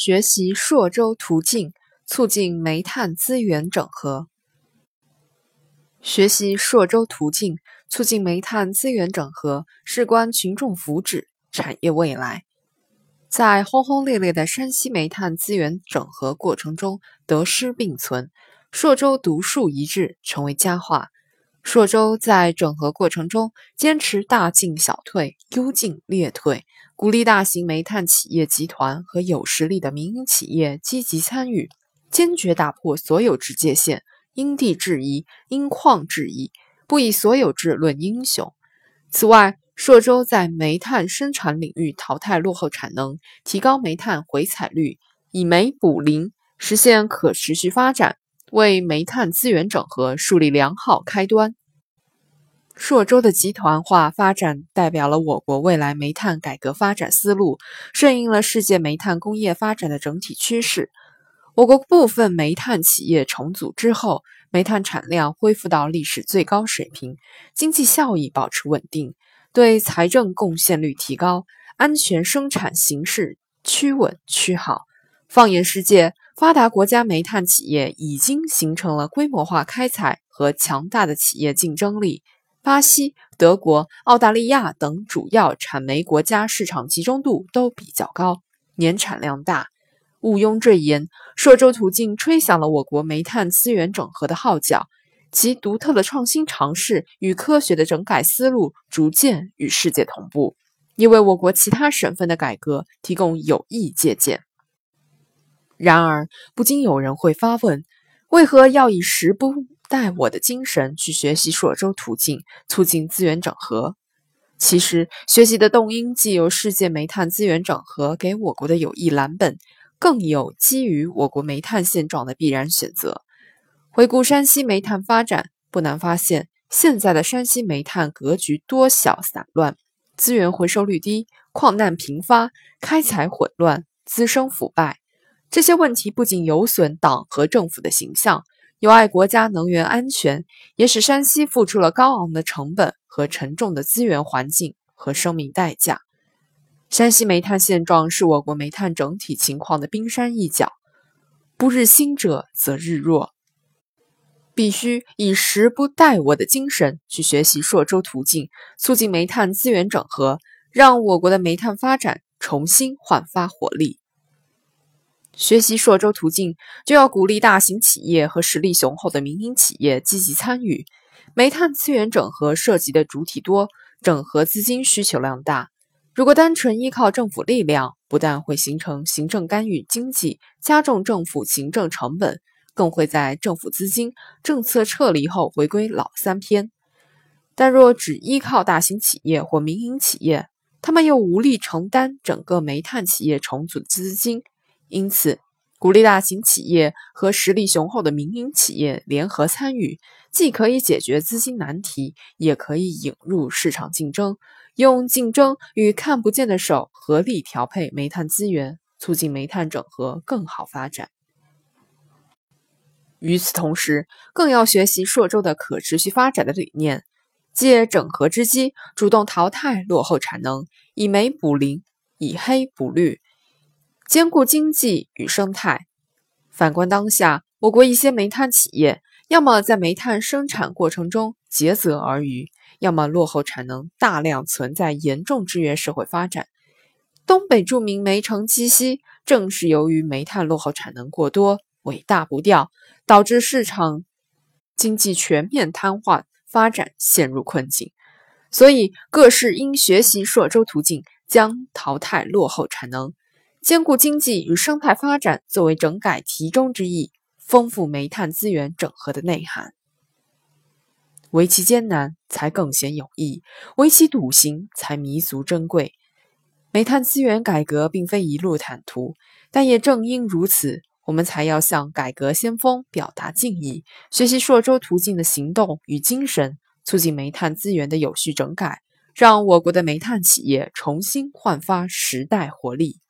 学习朔州途径，促进煤炭资源整合。学习朔州途径，促进煤炭资源整合，事关群众福祉、产业未来。在轰轰烈烈的山西煤炭资源整合过程中，得失并存，朔州独树一帜，成为佳话。朔州在整合过程中坚持大进小退、优进劣退，鼓励大型煤炭企业集团和有实力的民营企业积极参与，坚决打破所有制界限，因地制宜、因矿制宜，不以所有制论英雄。此外，朔州在煤炭生产领域淘汰落后产能，提高煤炭回采率，以煤补林，实现可持续发展。为煤炭资源整合树立良好开端。朔州的集团化发展代表了我国未来煤炭改革发展思路，顺应了世界煤炭工业发展的整体趋势。我国部分煤炭企业重组之后，煤炭产量恢复到历史最高水平，经济效益保持稳定，对财政贡献率提高，安全生产形势趋稳趋好。放眼世界。发达国家煤炭企业已经形成了规模化开采和强大的企业竞争力。巴西、德国、澳大利亚等主要产煤国家市场集中度都比较高，年产量大。毋庸赘言，朔州途径吹响了我国煤炭资源整合的号角，其独特的创新尝试与科学的整改思路逐渐与世界同步，也为我国其他省份的改革提供有益借鉴。然而，不禁有人会发问：为何要以时不带我的精神去学习朔州途径，促进资源整合？其实，学习的动因既有世界煤炭资源整合给我国的有益蓝本，更有基于我国煤炭现状的必然选择。回顾山西煤炭发展，不难发现，现在的山西煤炭格局多小散乱，资源回收率低，矿难频发，开采混乱，滋生腐败。这些问题不仅有损党和政府的形象，有碍国家能源安全，也使山西付出了高昂的成本和沉重的资源环境和生命代价。山西煤炭现状是我国煤炭整体情况的冰山一角，不日新者则日弱，必须以时不待我的精神去学习朔州途径，促进煤炭资源整合，让我国的煤炭发展重新焕发活力。学习朔州途径，就要鼓励大型企业和实力雄厚的民营企业积极参与。煤炭资源整合涉及的主体多，整合资金需求量大。如果单纯依靠政府力量，不但会形成行政干预经济，加重政府行政成本，更会在政府资金政策撤离后回归老三篇。但若只依靠大型企业或民营企业，他们又无力承担整个煤炭企业重组资金。因此，鼓励大型企业和实力雄厚的民营企业联合参与，既可以解决资金难题，也可以引入市场竞争，用竞争与看不见的手合力调配煤炭资源，促进煤炭整合更好发展。与此同时，更要学习朔州的可持续发展的理念，借整合之机，主动淘汰落后产能，以煤补磷，以黑补绿。兼顾经济与生态。反观当下，我国一些煤炭企业，要么在煤炭生产过程中竭泽而渔，要么落后产能大量存在，严重制约社会发展。东北著名煤城鸡西，正是由于煤炭落后产能过多，尾大不掉，导致市场经济全面瘫痪，发展陷入困境。所以，各市应学习朔州途径，将淘汰落后产能。兼顾经济与生态发展作为整改题中之意，丰富煤炭资源整合的内涵。为其艰难，才更显有益；为其笃行，才弥足珍贵。煤炭资源改革并非一路坦途，但也正因如此，我们才要向改革先锋表达敬意，学习朔州途径的行动与精神，促进煤炭资源的有序整改，让我国的煤炭企业重新焕发时代活力。